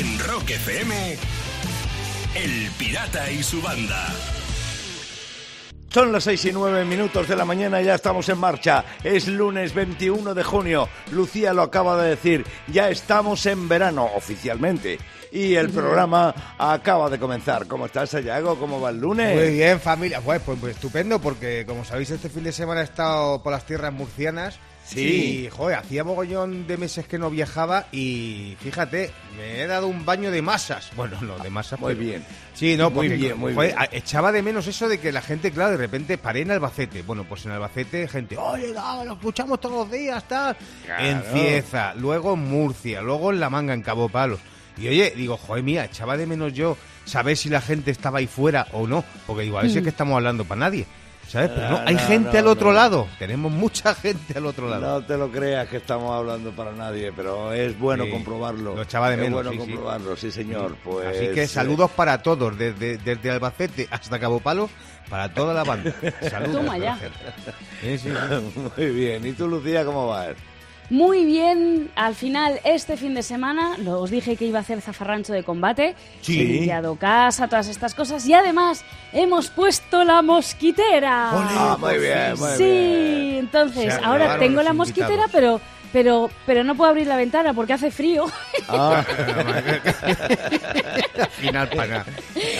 En Rock FM, El Pirata y su banda. Son las seis y nueve minutos de la mañana, ya estamos en marcha. Es lunes 21 de junio. Lucía lo acaba de decir, ya estamos en verano oficialmente. Y el programa acaba de comenzar. ¿Cómo estás, Sayago? ¿Cómo va el lunes? Muy bien, familia. Pues, pues, pues estupendo, porque como sabéis, este fin de semana he estado por las tierras murcianas. Sí. Y, joder, hacía mogollón de meses que no viajaba y fíjate, me he dado un baño de masas. Bueno, no, de masas. Muy pero- bien. Sí, no, Muy porque, bien, muy joder, bien. echaba de menos eso de que la gente, claro, de repente paré en Albacete. Bueno, pues en Albacete, gente, oye, no, lo escuchamos todos los días, tal. Claro. En Cieza, luego en Murcia, luego en La Manga, en Cabo Palos. Y oye, digo, joder, mía, echaba de menos yo saber si la gente estaba ahí fuera o no. Porque digo, a veces es que estamos hablando para nadie. ¿Sabes? Pero no, hay no, gente no, al otro no. lado. Tenemos mucha gente al otro lado. No te lo creas que estamos hablando para nadie, pero es bueno Sí, comprobarlo. lo echaba de Es menos, bueno sí, sí. comprobarlo, sí, señor. Pues, Así que eh, saludos para todos, desde, desde Albacete hasta Cabo Palos, para toda la banda. Saludos. Toma ya. Sí, sí, sí. Muy bien. ¿Y tú, Lucía, cómo vas? Muy bien, al final este fin de semana lo- os dije que iba a hacer zafarrancho de combate, Sí. he limpiado casa, todas estas cosas y además hemos puesto la mosquitera. Ah, muy bien, muy sí, bien. entonces ahora tengo la mosquitera, invitados. pero pero pero no puedo abrir la ventana porque hace frío. Ah, Al final para nada.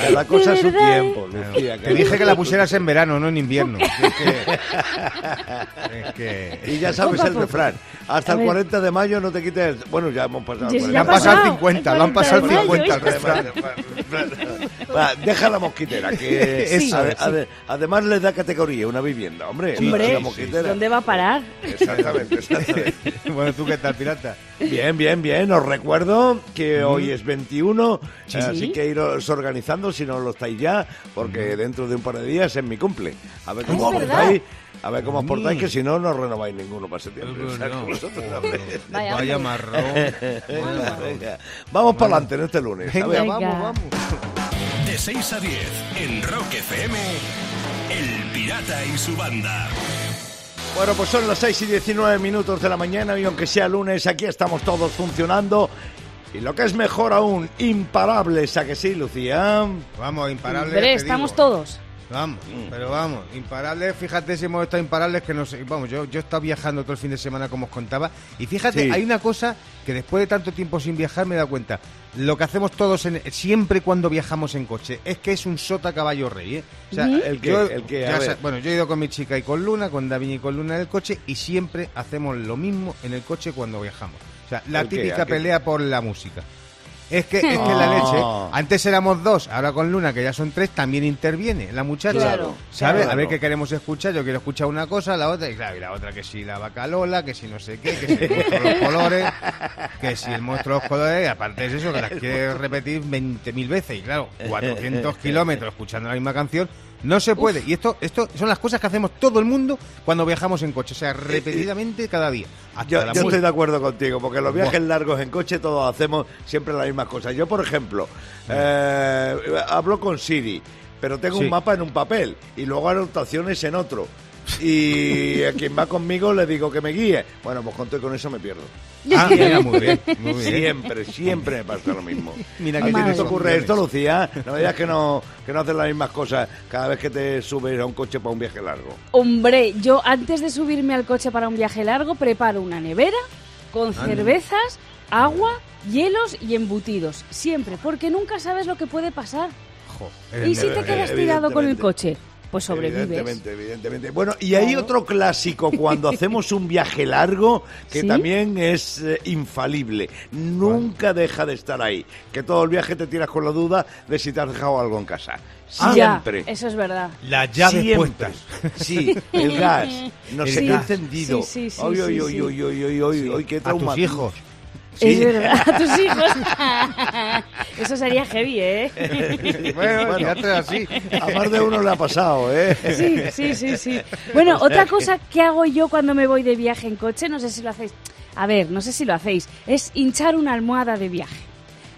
cada cosa a su ¿eh? tiempo, Lucía. Te dije que la pusieras en verano, no en invierno. Es que... es que- Y ya sabes el refrán. Hasta el ver. 40 de mayo no te quites... el- Bueno, ya hemos pasado. Ya- el han 40. pasado el pasado, 50, el lo han pasado el 40 de 50 al mayo, refrán. Va, deja la mosquitera, que Eso ade- es. ade- además le da categoría una vivienda, hombre. Hombre, la mosquitera. ¿dónde va a parar? Exactamente, exactamente. Bueno, ¿tú qué tal, pirata? Bien, bien, bien. Os recuerdo que hoy es 21, Sí. así que iros organizando si no lo estáis ya, porque dentro de un par de días es mi cumple. A ver cómo os portáis. A ver cómo os Mm. portáis, que si no, no renováis ninguno para septiembre. O sea, que vosotros, hombre. Vaya, Vaya marrón. Vamos para adelante en este lunes. a Venga, ver. Venga. vamos, vamos. De 6 a 10 en Rock FM, El Pirata y su banda. Bueno, pues son las 6 y 19 minutos de la mañana y aunque sea lunes, aquí estamos todos funcionando. Y lo que es mejor aún, imparables, ¿a que sí, Lucía? Vamos, imparables. Te estamos todos. Vamos, pero vamos, imparables, fíjate si hemos estado imparables que no sé, vamos, yo, yo he estado viajando todo el fin de semana como os contaba y fíjate, Sí. hay una cosa que después de tanto tiempo sin viajar me he dado cuenta, lo que hacemos todos en- siempre cuando viajamos en coche es que es un sota caballo rey, ¿eh? O sea. El que, yo- el que, ya bueno, yo he ido con mi chica y con Luna, con David y con Luna en el coche y siempre hacemos lo mismo en el coche cuando viajamos. O sea, la típica pelea por la música. Es que, es que la Ah. leche. Antes éramos dos, ahora con Luna, que ya son tres, también interviene la muchacha. Claro, ¿Sabes? claro. A ver qué queremos escuchar. Yo quiero escuchar una cosa, la otra, y claro, y la otra que si la vaca Lola, que si no sé qué, que si el monstruo de los colores, que si el monstruo de los colores, y aparte de eso, que las quiere repetir 20.000 veces. Y claro, 400 kilómetros escuchando la misma canción. No se puede. Y esto, esto son las cosas que hacemos todo el mundo cuando viajamos en coche. O sea, repetidamente cada día. Yo, estoy de acuerdo contigo, porque los viajes largos en coche todos hacemos siempre las mismas cosas. Yo, por ejemplo, eh, hablo con Siri, pero tengo Sí. un mapa en un papel y luego anotaciones en otro. Y a quien va conmigo le digo que me guíe. Bueno, pues con todo y con eso me pierdo. Ah, mira, muy bien. Muy bien. Siempre, siempre me pasa lo mismo. Mira ¿A que ti no tienes te ocurre esto, Lucía? No me digas que no, que no haces las mismas cosas cada vez que te subes a un coche para un viaje largo. Hombre, yo antes de subirme al coche para un viaje largo preparo una nevera con cervezas, agua, hielos y embutidos. Siempre, porque nunca sabes lo que puede pasar. Jo, ¿Y si te quedas tirado con el coche? Pues sobrevives. Evidentemente, evidentemente. Bueno, y hay Claro. otro clásico cuando hacemos un viaje largo que ¿Sí? también es eh, infalible. Nunca deja de estar ahí. Que todo el viaje te tiras con la duda de si te has dejado algo en casa. Ah, Ya, Siempre. eso es verdad. Las llaves Siempre. puestas. Sí, el gas. No El sé qué encendido. Sí, sí, sí, Ay, sí, ay, sí. ay, ay, ay, ay, ay, ay, qué A tus trauma. hijos. Sí. Es verdad, a tus hijos. eso sería heavy, ¿eh? Bueno, Bueno. así. A más de uno le ha pasado, ¿eh? Sí, sí, sí, sí. Bueno, otra cosa que hago yo cuando me voy de viaje en coche, no sé si lo hacéis. A ver, no sé si lo hacéis, es hinchar una almohada de viaje.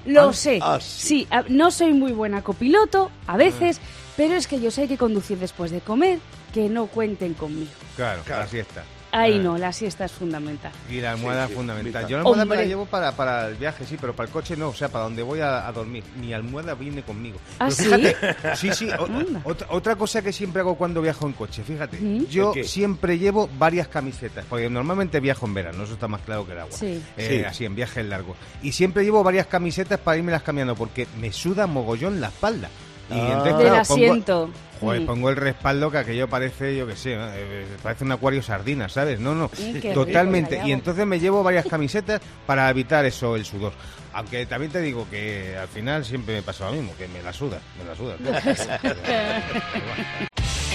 Lo Ah, sé. ah, sí. no soy muy buena copiloto, a veces, pero es que yo sé que conducir después de comer, que no cuenten conmigo. Claro, Claro. así está. Ahí no, la siesta es fundamental. Y la almohada Sí, sí, es fundamental. vital. Yo la almohada me la llevo para, para el viaje, sí, pero para el coche no, o sea, para donde voy a, a dormir. Mi almohada viene conmigo. ¿Ah, Pero fíjate, sí, sí. o- otra, otra cosa que siempre hago cuando viajo en coche, fíjate. ¿Mm? Yo siempre llevo varias camisetas, porque normalmente viajo en verano, eso está más claro que el agua. Sí. Eh, Sí. Así, en viajes largos. Y siempre llevo varias camisetas para irme las cambiando, porque me suda mogollón la espalda. Y Ah. entonces, Del claro, pongo- asiento. Joder, Mm. pongo el respaldo que aquello parece, yo qué sé, ¿no? Eh, parece un acuario sardina, ¿sabes? No, no, totalmente. rico, Y entonces me llevo varias camisetas para evitar eso, el sudor. Aunque también te digo que al final siempre me pasa lo mismo, que me la suda, me la suda.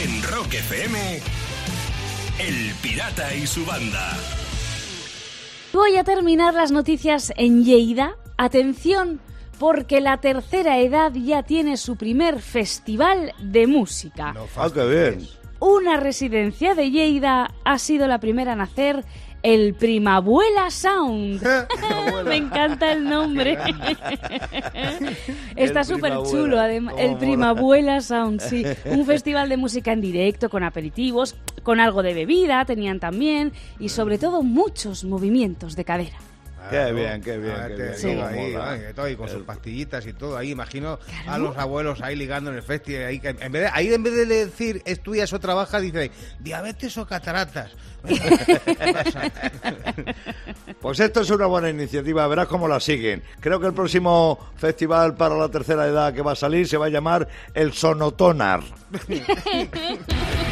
En Rock FM, El Pirata y su banda. Voy a terminar las noticias en Lleida. Atención, porque la tercera edad ya tiene su primer festival de música. No Ah, qué bien. Una residencia de Lleida ha sido la primera en hacer el Primabuela Sound. Me encanta el nombre. Está súper chulo, además. El. Primabuela Sound, sí. Un festival de música en directo, con aperitivos, con algo de bebida, tenían también, y sobre todo muchos movimientos de cadera. Qué bien, qué bien, Ah, qué bien, ahí, todo, y con sus pastillitas y todo ahí imagino a los abuelos ahí ligando en el festival ahí, en vez de, ahí en vez de decir estudias o trabajas dice diabetes o cataratas Pues esto es una buena iniciativa, verás cómo la siguen. Creo que el próximo festival para la tercera edad que va a salir se va a llamar el Sonotonar.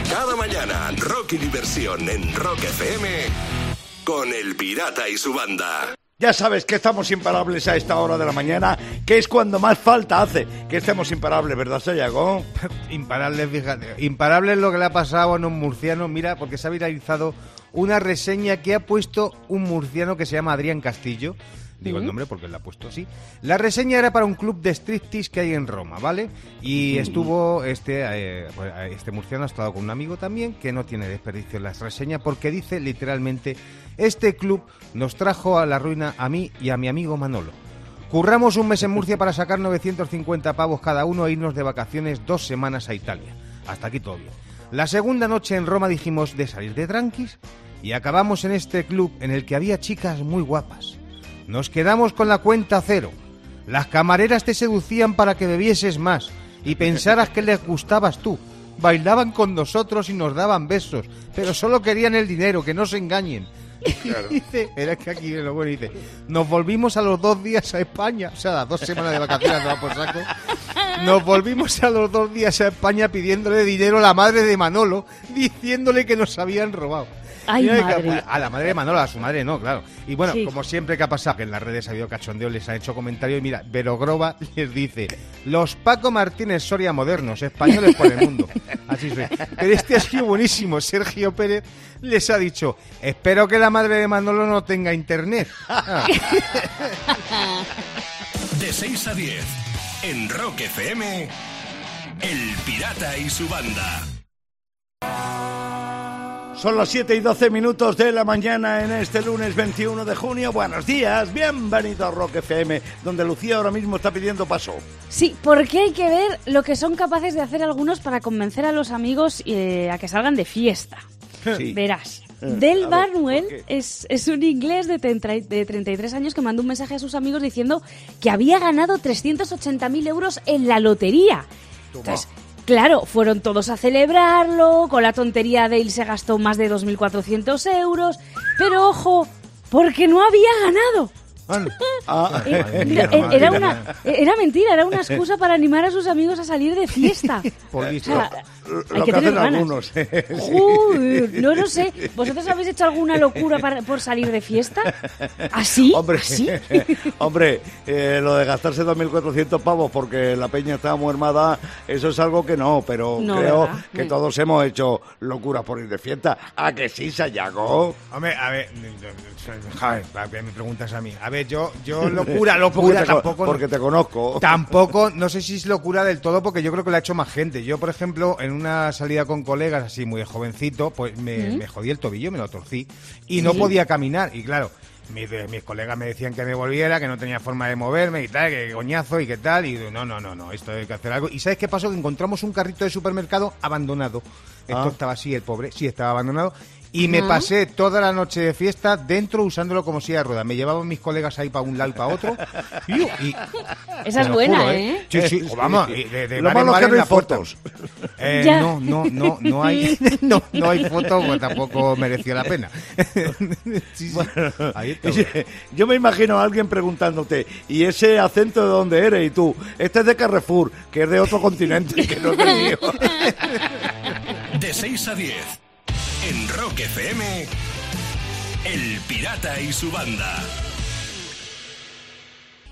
Cada mañana, rock y diversión en Rock FM con El Pirata y su banda. Ya sabes que estamos imparables a esta hora de la mañana, que es cuando más falta hace que estemos imparables, ¿verdad, Sayago? Imparable, fíjate. Imparable es lo que le ha pasado a un murciano. Mira, porque se ha viralizado una reseña que ha puesto un murciano que se llama Adrián Castillo. Digo el nombre porque él la ha puesto así. La reseña era para un club de striptease que hay en Roma, ¿vale? Y estuvo este, eh, este murciano ha estado con un amigo también que no tiene desperdicio en las reseñas porque dice literalmente este club nos trajo a la ruina a mí y a mi amigo Manolo. Curramos un mes en Murcia para sacar 950 pavos cada uno e irnos de vacaciones dos semanas a Italia. Hasta aquí todo bien. La segunda noche en Roma dijimos de salir de tranquis y acabamos en este club en el que había chicas muy guapas. Nos quedamos con la cuenta cero. Las camareras te seducían para que bebieses más y pensaras que les gustabas tú. Bailaban con nosotros y nos daban besos, pero solo querían el dinero, que no se engañen. dice, era que aquí lo bueno dice, nos volvimos a los dos días a España, o sea, las dos semanas de vacaciones no por saco. Nos volvimos a los dos días a España pidiéndole dinero a la madre de Manolo, diciéndole que nos habían robado. Ay, madre. A la madre de Manolo, a su madre no, claro. Y bueno, Sí. como siempre que ha pasado, que en las redes ha habido cachondeo, les ha hecho comentarios y mira, Verogrova les dice, los Paco Martínez Soria modernos, españoles por el mundo. Así es. Pero este ha sido buenísimo. Sergio Pérez les ha dicho, espero que la madre de Manolo no tenga internet. Ah. De 6 a 10, en Rock FM, El Pirata y su banda. Son las 7 y 12 minutos de la mañana en este lunes 21 de junio. Buenos días, bienvenido a Rock FM, donde Lucía ahora mismo está pidiendo paso. Sí, porque hay que ver lo que son capaces de hacer algunos para convencer a los amigos eh, a que salgan de fiesta. Sí. Verás. Eh, Del ver, Barnwell es, es un inglés de, 30 y- de 33 años que mandó un mensaje a sus amigos diciendo que había ganado 380.000 euros en la lotería. Entonces, claro, fueron todos a celebrarlo, con la tontería de él se gastó más de 2.400 euros, pero ojo, porque no había ganado. Ah, Eh, eh, era, una, era mentira, era una excusa para animar a sus amigos a salir de fiesta. por O sea, lo hay que que tener hacen ganas. algunos. ¿eh? Sí. No lo sé. ¿Vosotros habéis hecho alguna locura para- por salir de fiesta? ¿Así? Hombre, ¿Así? hombre eh, lo de gastarse 2.400 pavos porque la peña estaba muy armada, eso es algo que no, pero No, creo ¿verdad? que todos hemos hecho locuras por ir de fiesta. ¿A que sí, Sayago? Hombre, a ver, joder, ¿para qué me preguntas a mí? A ver, yo, yo locura, Porque locura te, tampoco. porque te conozco. Tampoco, no sé si es locura del todo, porque yo creo que lo ha hecho más gente. Yo, por ejemplo, en una salida con colegas, así muy de jovencito, pues me, me jodí el tobillo, me lo torcí, y no podía caminar. Y claro, mis, de- mis colegas me decían que me volviera, que no tenía forma de moverme y tal, que coñazo y qué tal. Y no, no, no, no, esto hay que hacer algo. ¿Y sabes qué pasó? Que encontramos un carrito de supermercado abandonado. Esto Ah. estaba así, el pobre, sí estaba abandonado. Y me pasé toda la noche de fiesta dentro usándolo como silla de ruedas. Me llevaban mis colegas ahí para un lado y para otro. Y, y- Esa es buena, juro, ¿eh? Sí, sí, o vamos, de, de Lo malo es que no hay fotos. Eh, no, no, no, no hay, no, no hay fotos, pues tampoco mereció la pena. Sí, sí. Ahí está. Oye, Yo me imagino a alguien preguntándote, ¿y ese acento de dónde eres? Y tú, este es de Carrefour, que es de otro continente, que no es del mío. De 6 a 10. En Rock FM. El Pirata y su banda.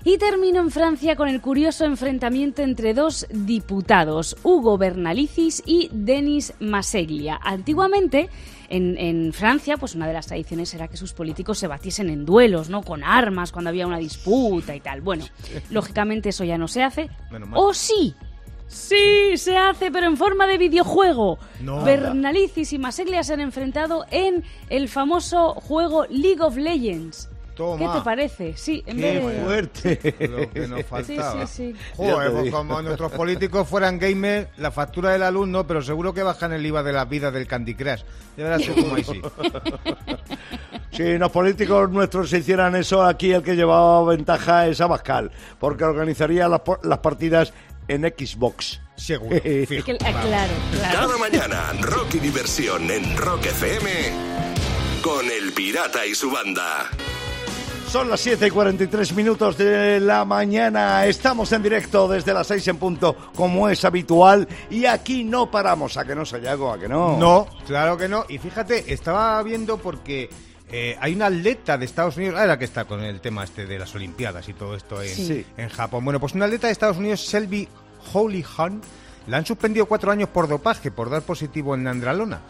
Y termino en Francia con el curioso enfrentamiento entre dos diputados, Hugo Bernalicis y Denis Maseglia. Antiguamente, en, en Francia, pues una de las tradiciones era que sus políticos se batiesen en duelos, ¿no? Con armas, cuando había una disputa y tal. Bueno, lógicamente eso ya no se hace. Menos mal. ¡O sí! Sí, se hace, pero en forma de videojuego. No. Bernalicis y Maseglia se han enfrentado en el famoso juego League of Legends. Toma. ¿Qué te parece? Sí, en ¡Qué vez de... fuerte! Lo que nos faltaba. sí, sí. Joder, pues digo. como nuestros políticos fueran gamers, la factura del alumno, pero seguro que bajan el IVA de las vidas del Candy Crush. Ya verás tú cómo ahí sí. Si los políticos nuestros hicieran eso, aquí el que llevaba ventaja es Abascal, porque organizaría las, las partidas en Xbox. Seguro. fijo. Que- ah, claro, claro. Cada mañana, rock y diversión en Rock FM. Con el Pirata y su banda. Son las 7 y 43 minutos de la mañana. Estamos en directo desde las 6 en punto, como es habitual. Y aquí no paramos. ¿A que no, Sayago? ¿A que no? No, claro que no. Y fíjate, estaba viendo porque eh, hay una atleta de Estados Unidos, ah, la que está con el tema este de las Olimpiadas y todo esto en, Sí. en Japón. Bueno, pues una atleta de Estados Unidos, Selby Holyhan, la han suspendido cuatro años por dopaje, por dar positivo en andralona.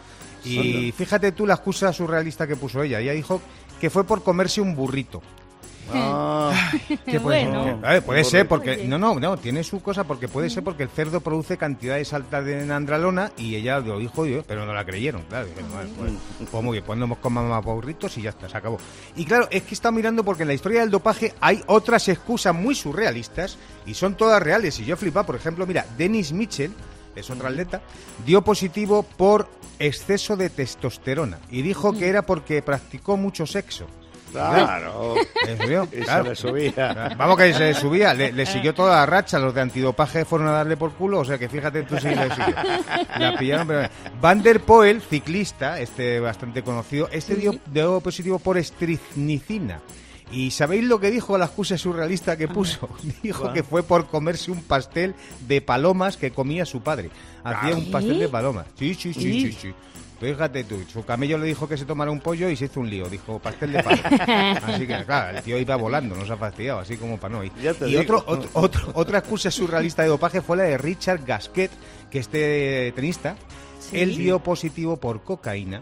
Y fíjate tú la excusa surrealista que puso ella. Ella dijo que fue por comerse un burrito. Ah, Que puede, Bueno. a ver, puede ser porque no no no tiene su cosa porque puede ser porque el cerdo produce cantidades altas de andralona y ella lo dijo yo pero no la creyeron claro. Dijeron, "Vale, pues, pues muy bien pues no comamos más burritos y ya está se acabó y claro es que está mirando porque en la historia del dopaje hay otras excusas muy surrealistas y son todas reales. Y yo flipa por ejemplo mira Dennis Mitchell es otra atleta dio positivo por exceso de testosterona y dijo que era porque practicó mucho sexo claro. ¿En serio? Y se Claro. le subía. Vamos que se subía, le, le siguió toda la racha, los de antidopaje fueron a darle por culo, o sea que fíjate tú si le siguió. La pillaron, pero... Van der Poel, ciclista, este bastante conocido, este dio, dio positivo por estricnicina. ¿Y sabéis lo que dijo la excusa surrealista que puso? Dijo que fue por comerse un pastel de palomas que comía su padre. Hacía un pastel de palomas. Sí, sí, sí, sí, sí. Fíjate tú, su camello le dijo que se tomara un pollo y se hizo un lío. Dijo pastel de palo. Así que, claro, el tío iba volando, no se ha fastidiado, así como para no ir. Y otro, otro, otro- otra excusa surrealista de dopaje fue la de Richard Gasquet, que este tenista, Sí. él dio positivo por cocaína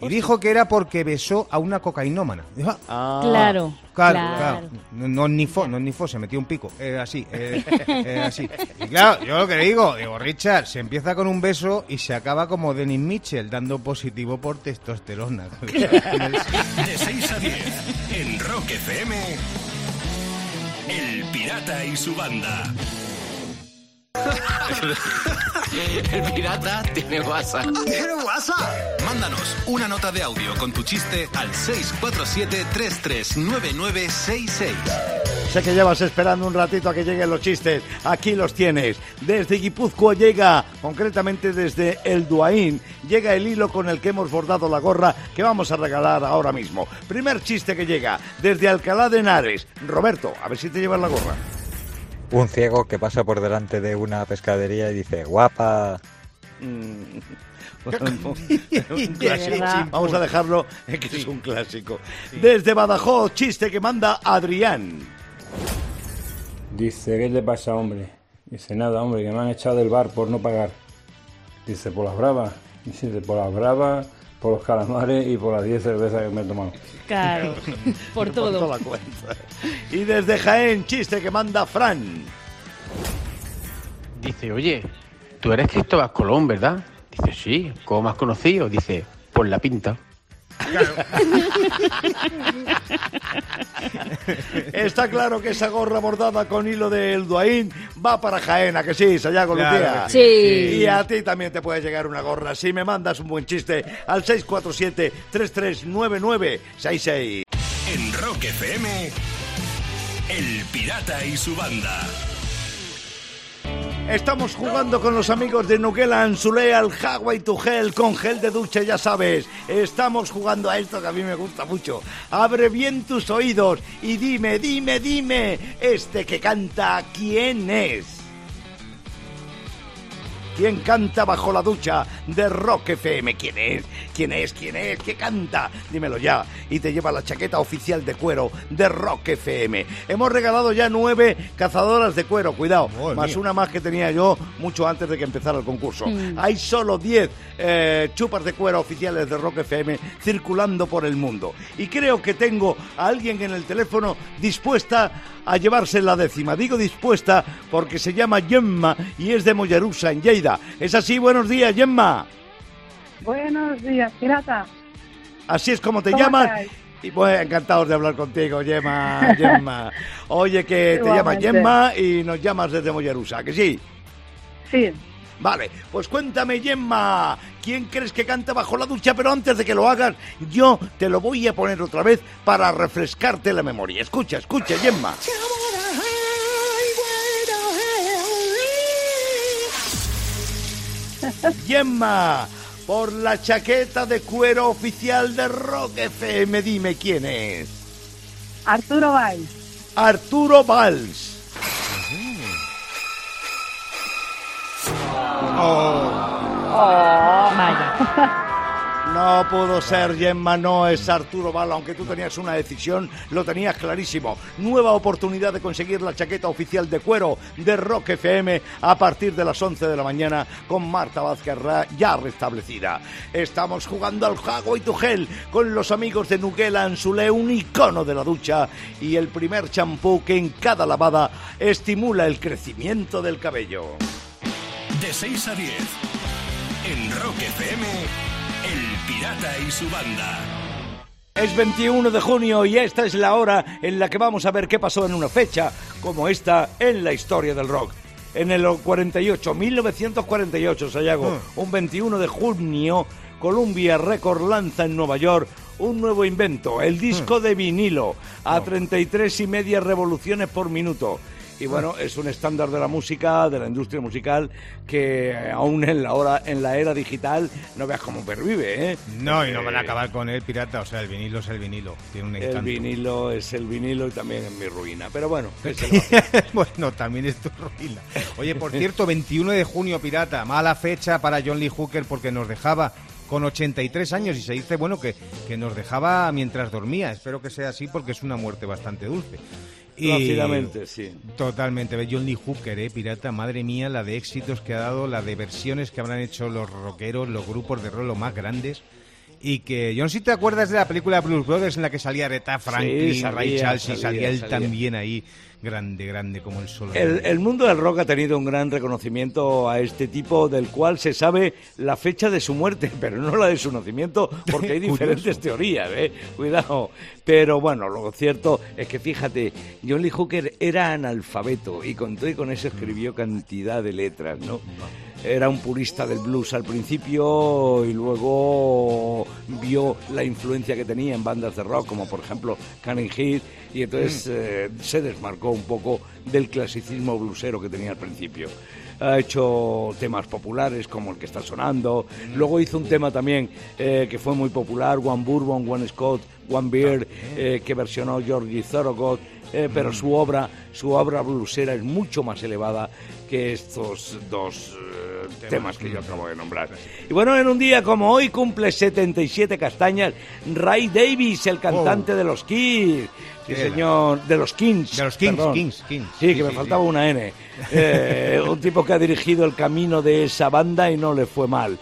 y dijo que era porque besó a una cocainómana. Dijo, "Ah, Claro, Claro, claro. claro. No, no ni fo, no ni fo, se metió un pico. Eh, así, eh, eh, así. Y claro, yo lo que digo, digo, Richard, se empieza con un beso y se acaba como Dennis Mitchell, dando positivo por testosterona. De 6 a 10. En Rock FM. El Pirata y su banda. El pirata tiene WhatsApp. ¿Tiene WhatsApp? Mándanos una nota de audio con tu chiste al 647-339966. Sé que llevas esperando un ratito a que lleguen los chistes. Aquí los tienes. Desde Guipúzcoa llega, concretamente desde el Duaín, llega el hilo con el que hemos bordado la gorra que vamos a regalar ahora mismo. Primer chiste que llega desde Alcalá de Henares. Roberto, a ver si te llevas la gorra. Un ciego que pasa por delante de una pescadería y dice, guapa. Mm, un clásico. verdad. Vamos a dejarlo en que es un clásico. Desde Badajoz, chiste que manda Adrián. Dice, ¿qué le pasa, hombre? Dice, nada, hombre, que me han echado del bar por no pagar. Dice, por las bravas. Dice, por las bravas, por los calamares y por las 10 cervezas que me he tomado. Claro, por Toda todo. la cuenta. Y desde Jaén, chiste que manda Fran. Dice, oye, tú eres Cristóbal Colón, ¿verdad? Dice, sí, ¿cómo has conocido? Dice, por la pinta. Está claro que esa gorra bordada con hilo de Elduaín va para Jaén, ¿a que sí, Sayago Claro Lucía? Sí. Y a ti también te puede llegar una gorra si me mandas un buen chiste al 647-339966. En Rock FM, El Pirata y su banda. Estamos jugando con los amigos de Nuquela Anzulé al Hawaii to Gel con gel de ducha, ya sabes. Estamos jugando a esto que a mí me gusta mucho. Abre bien tus oídos y dime, dime, dime, este que canta, ¿quién es? ¿Quién canta bajo la ducha de Rock FM? ¿Quién es? ¿Quién es? ¿Quién es? ¿Qué canta? Dímelo ya. Y te lleva la chaqueta oficial de cuero de Rock FM. Hemos regalado ya nueve cazadoras de cuero, cuidado, Madre más mía. una más que tenía yo mucho antes de que empezara el concurso. Hay solo 10 eh, chupas de cuero oficiales de Rock FM circulando por el mundo. Y creo que tengo a alguien en el teléfono dispuesta a llevarse la décima. Digo dispuesta porque se llama Gemma y es de Mollerusa, en Lleida. ¿Es así? Buenos días, Gemma. Buenos días, pirata. Así es como te ¿Cómo llaman. estáis? Y pues encantados de hablar contigo, Gemma, Gemma. Oye, que te llamas. Gemma y nos llamas desde Mollerusa, ¿que sí? Sí, Vale, pues cuéntame, Gemma, ¿quién crees que canta bajo la ducha? Pero antes de que lo hagas, yo te lo voy a poner otra vez para refrescarte la memoria. Escucha, escucha, Gemma. Gemma, por la chaqueta de cuero oficial de Rock FM, dime quién es. Arturo Valls. Arturo Valls. Vaya. No pudo ser, Gemma, no es Arturo Valls, aunque tú tenías una decisión, lo tenías clarísimo. Nueva oportunidad de conseguir la chaqueta oficial de cuero de Rock FM a partir de las 11 de la mañana con Marta Vázquez ya restablecida. Estamos jugando al Jago y Tugel con los amigos de Nuguela Anzulé, un icono de la ducha y el primer champú que en cada lavada estimula el crecimiento del cabello. De 6 a 10. En Rock FM, El Pirata y su banda. Es 21 de junio y esta es la hora en la que vamos a ver qué pasó en una fecha como esta en la historia del rock. En el 48, 1948, Sayago, un 21 de junio, Columbia Record lanza en Nueva York un nuevo invento, el disco de vinilo, a 33 y media revoluciones por minuto. Y bueno, es un estándar de la música, de la industria musical, que aún en la hora, en la era digital, no veas cómo pervive, ¿eh? No, y no van a acabar con el pirata. O sea, el vinilo es el vinilo. Tiene un el encanto. vinilo es el vinilo y también es mi ruina. Pero bueno, bueno, también es tu ruina. Oye, por cierto, 21 de junio, pirata. Mala fecha para John Lee Hooker porque nos dejaba con 83 años y se dice, bueno, que, que nos dejaba mientras dormía. Espero que sea así porque es una muerte bastante dulce. Y- Plácidamente, sí. Totalmente. Ve, John Lee Hooker, eh, pirata, madre mía, la de éxitos que ha dado, la de versiones que habrán hecho los rockeros, los grupos de rock los más grandes. Y que, yo no sé si te acuerdas de la película Blues Brothers en la que salía Aretha Franklin, Sí, salía, Ray Charles y salía, salía él salía. también ahí, grande, grande como el sol. El, el mundo del rock ha tenido un gran reconocimiento a este tipo, del cual se sabe la fecha de su muerte, pero no la de su nacimiento, porque hay diferentes teorías, ¿eh? Cuidado. Pero bueno, lo cierto es que fíjate, John Lee Hooker era analfabeto y con todo y con eso escribió cantidad de letras, ¿no? Era un purista del blues al principio y luego vio la influencia que tenía en bandas de rock, como por ejemplo Canning Heat, y entonces eh, se desmarcó un poco del clasicismo bluesero que tenía al principio. Ha hecho temas populares como el que está sonando. Luego hizo un tema también eh, que fue muy popular, One Bourbon, One Scott, One Beer, eh, que versionó Georgie Thorogood. Eh, pero su obra, su obra bluesera es mucho más elevada que estos dos eh, temas que yo acabo de nombrar. Y bueno, en un día como hoy cumple 77 castañas Ray Davis, el cantante de los Kings. Sí, señor, de los Kings. De los Kings, perdón. Kings, Kings. Sí, Sí, que me sí, faltaba sí. una N. Eh, un tipo que ha dirigido el camino de esa banda y no le fue mal.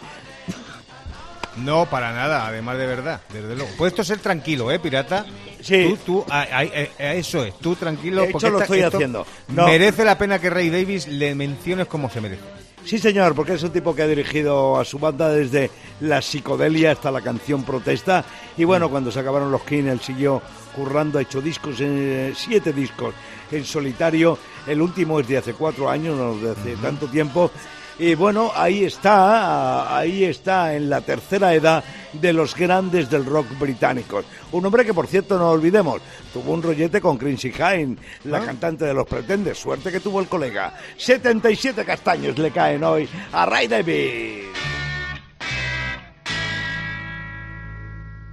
No, para nada, además de verdad, desde luego. Puedes tú ser tranquilo, ¿eh, pirata? Sí. Tú, tú, a- a- a- a eso es, tú tranquilo. De hecho, porque lo esta- estoy esto haciendo. No. Merece la pena que Ray Davis le menciones como se merece. Sí, señor, porque es un tipo que ha dirigido a su banda desde la psicodelia hasta la canción protesta. Y bueno, cuando se acabaron los Kings, él siguió currando, ha hecho discos, en, siete discos en solitario. El último es de hace cuatro años, no de hace tanto tiempo. Y bueno, ahí está, ahí está en la tercera edad de los grandes del rock británicos. Un hombre que, por cierto, no olvidemos, tuvo un rollete con Chrissy Hine, la cantante de Los Pretendes. Suerte que tuvo el colega. 77 castaños le caen hoy a Ray David.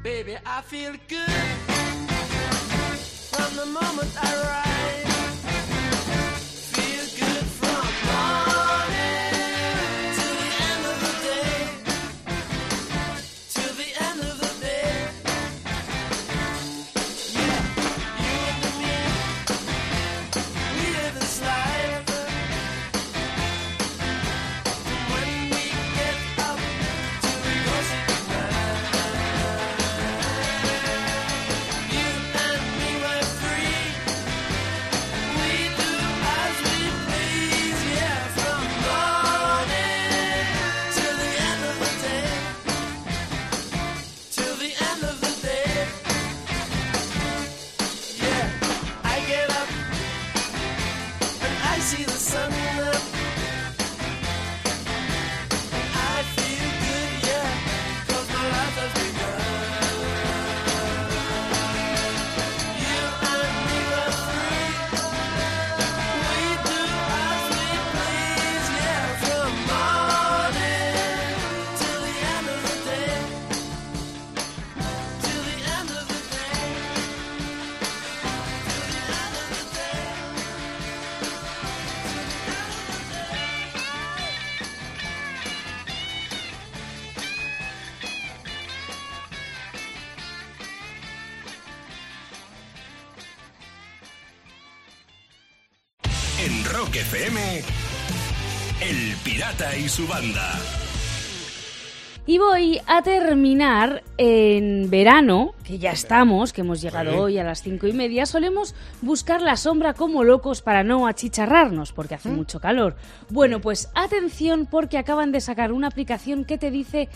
Baby, I feel good from the moment I rise. En Rock FM, El Pirata y su banda. Y voy a terminar en verano, que ya estamos, que hemos llegado hoy a las cinco y media. Solemos buscar la sombra como locos para no achicharrarnos, porque hace mucho calor. Bueno, pues atención, porque acaban de sacar una aplicación que te dice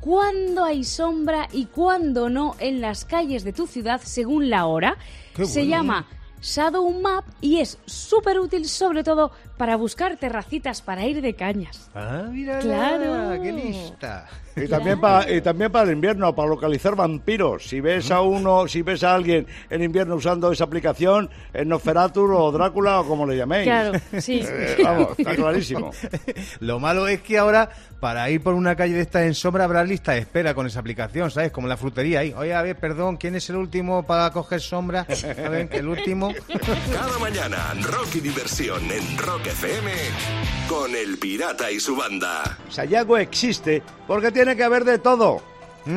cuándo hay sombra y cuándo no en las calles de tu ciudad según la hora. Qué Se bueno. llama Shadow Map y es súper útil sobre todo para buscar terracitas para ir de cañas. Ah, mira, Claro. qué lista. Y también, para, y también para el invierno, para localizar vampiros. Si ves a uno, si ves a alguien en invierno usando esa aplicación, es Nosferatu o Drácula o como le llaméis. Claro, sí. Eh, vamos, está clarísimo. Lo malo es que ahora, para ir por una calle de estas en sombra, habrá lista de espera con esa aplicación, ¿sabes? Como en la frutería ahí. Oye, a ver, perdón, ¿quién es el último para coger sombra? A ver, el último. Cada mañana, rock y diversión en Rock FM con El Pirata y su banda. Sayago existe porque tiene que haber de todo.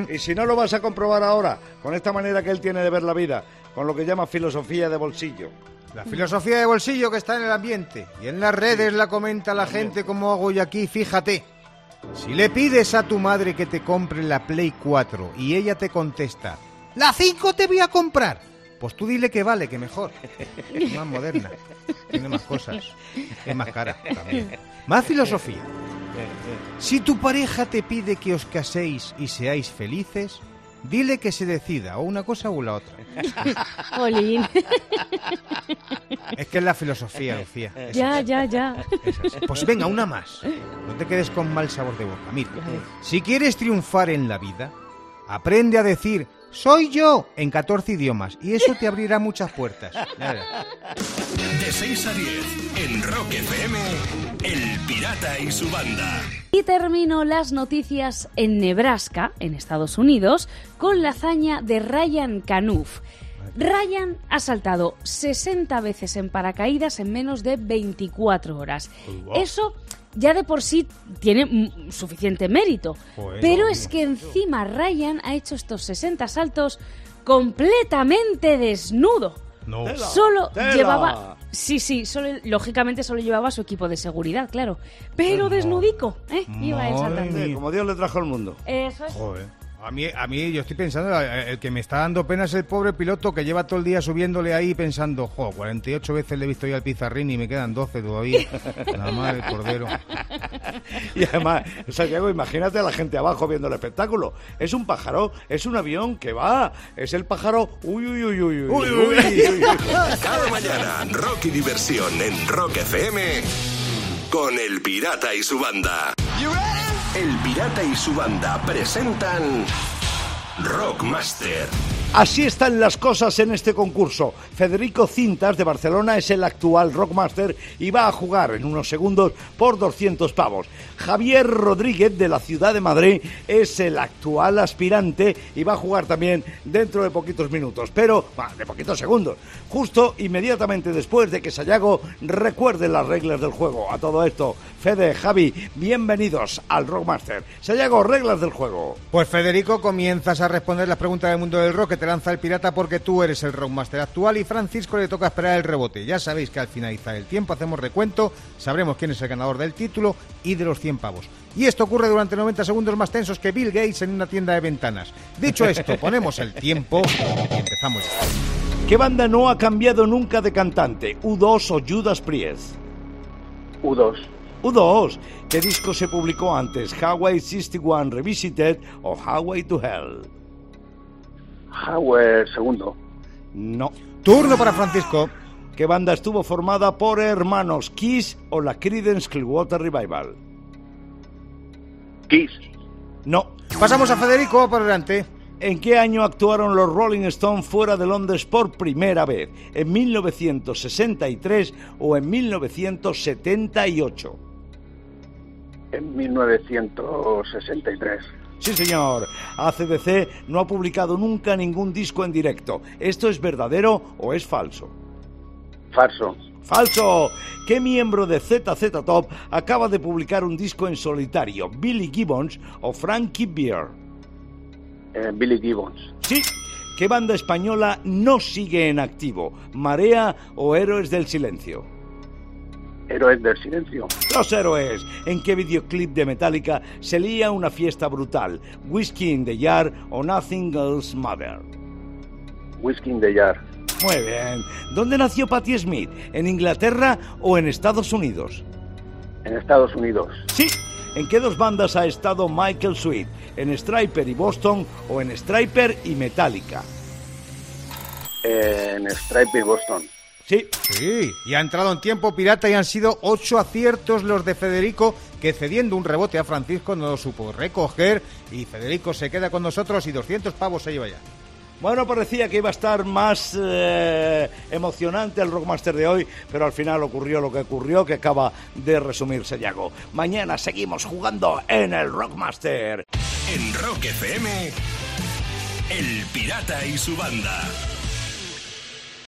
Y si no lo vas a comprobar ahora, con esta manera que él tiene de ver la vida, con lo que llama filosofía de bolsillo. La filosofía de bolsillo que está en el ambiente. Y en las redes la comenta la gente como hago yo aquí, fíjate. Si le pides a tu madre que te compre la Play 4 y ella te contesta, la 5 te voy a comprar, pues tú dile que vale, que mejor. Es más moderna, tiene más cosas, es más cara también. Más filosofía. Si tu pareja te pide que os caséis y seáis felices, dile que se decida o una cosa o la otra. Jolín. Es que es la filosofía, Lucía. Es ya, ya, ya. Pues venga, una más. No te quedes con mal sabor de boca. Mira, si quieres triunfar en la vida, aprende a decir soy yo en 14 idiomas y eso te abrirá muchas puertas. De 6 a 10 en Rock FM, El Pirata y su banda. Y termino las noticias en Nebraska, en Estados Unidos, con la hazaña de Ryan Canuf. Ryan ha saltado 60 veces en paracaídas en menos de 24 horas. Eso ya de por sí tiene suficiente mérito. Joder, Pero es que encima Ryan ha hecho estos 60 saltos completamente desnudo. No. Solo Tela. llevaba. Sí, sí, solo, lógicamente solo llevaba su equipo de seguridad, claro. Pero desnudico, ¿eh? Iba él saltando. Como Dios le trajo al mundo. Eso es. Joder. A mí, a mí, yo estoy pensando, eh, el que me está dando pena es el pobre piloto que lleva todo el día subiéndole ahí pensando, jo, 48 veces le he visto ya al pizarrín y me quedan 12 todavía. Nada más el cordero. y además, Santiago, imagínate a la gente abajo viendo el espectáculo. Es un pájaro, es un avión que va, es el pájaro. Uy, uy, uy, uy, uy. uy, uy, uy. Cada mañana, rock y diversión en Rock FM con El Pirata y su banda. El Pirata y su banda presentan Rockmaster. Así están las cosas en este concurso. Federico Cintas de Barcelona es el actual Rockmaster y va a jugar en unos segundos por 200 pavos. Javier Rodríguez de la ciudad de Madrid es el actual aspirante y va a jugar también dentro de poquitos minutos, pero bah, de poquitos segundos. Justo inmediatamente después de que Sayago recuerde las reglas del juego. A todo esto, Fede, Javi, bienvenidos al Rockmaster. Sayago, reglas del juego. Pues Federico, comienzas a responder las preguntas del mundo del rock lanza el pirata porque tú eres el Rockmaster actual y Francisco le toca esperar el rebote. Ya sabéis que al finalizar el tiempo hacemos recuento, sabremos quién es el ganador del título y de los 100 pavos. Y esto ocurre durante 90 segundos más tensos que Bill Gates en una tienda de ventanas. Dicho esto, ponemos el tiempo y empezamos ya. ¿Qué banda no ha cambiado nunca de cantante? ¿U2 o Judas Priest? U2. U2. ¿Qué disco se publicó antes? ¿Hawaii 61 Revisited o Highway to Hell? Howard segundo. No. Turno para Francisco. ¿Qué banda estuvo formada por hermanos Kiss o la Creedence Clearwater Revival? Kiss. No. Pasamos a Federico por delante. ¿En qué año actuaron los Rolling Stones fuera de Londres por primera vez? ¿En 1963 o en 1978? En 1963. Sí, señor. ACDC no ha publicado nunca ningún disco en directo. ¿Esto es verdadero o es falso? Falso. ¡Falso! ¿Qué miembro de ZZ Top acaba de publicar un disco en solitario? ¿Billy Gibbons o Frankie Beer? Eh, Billy Gibbons. Sí. ¿Qué banda española no sigue en activo? ¿Marea o Héroes del Silencio? Héroes del silencio. Los héroes. ¿En qué videoclip de Metallica se lía una fiesta brutal? ¿Whiskey in the Jar o Nothing Else Mother? Whisky in the Jar. Muy bien. ¿Dónde nació Patti Smith? ¿En Inglaterra o en Estados Unidos? En Estados Unidos. Sí. ¿En qué dos bandas ha estado Michael Sweet? ¿En Striper y Boston o en Striper y Metallica? En Stripe y Boston. Sí. Sí, y ha entrado en tiempo pirata y han sido ocho aciertos los de Federico, que cediendo un rebote a Francisco no lo supo recoger. Y Federico se queda con nosotros y 200 pavos se lleva ya. Bueno, parecía que iba a estar más eh, emocionante el Rockmaster de hoy, pero al final ocurrió lo que ocurrió, que acaba de resumir Sayago. Mañana seguimos jugando en el Rockmaster. En Rock FM, El Pirata y su banda.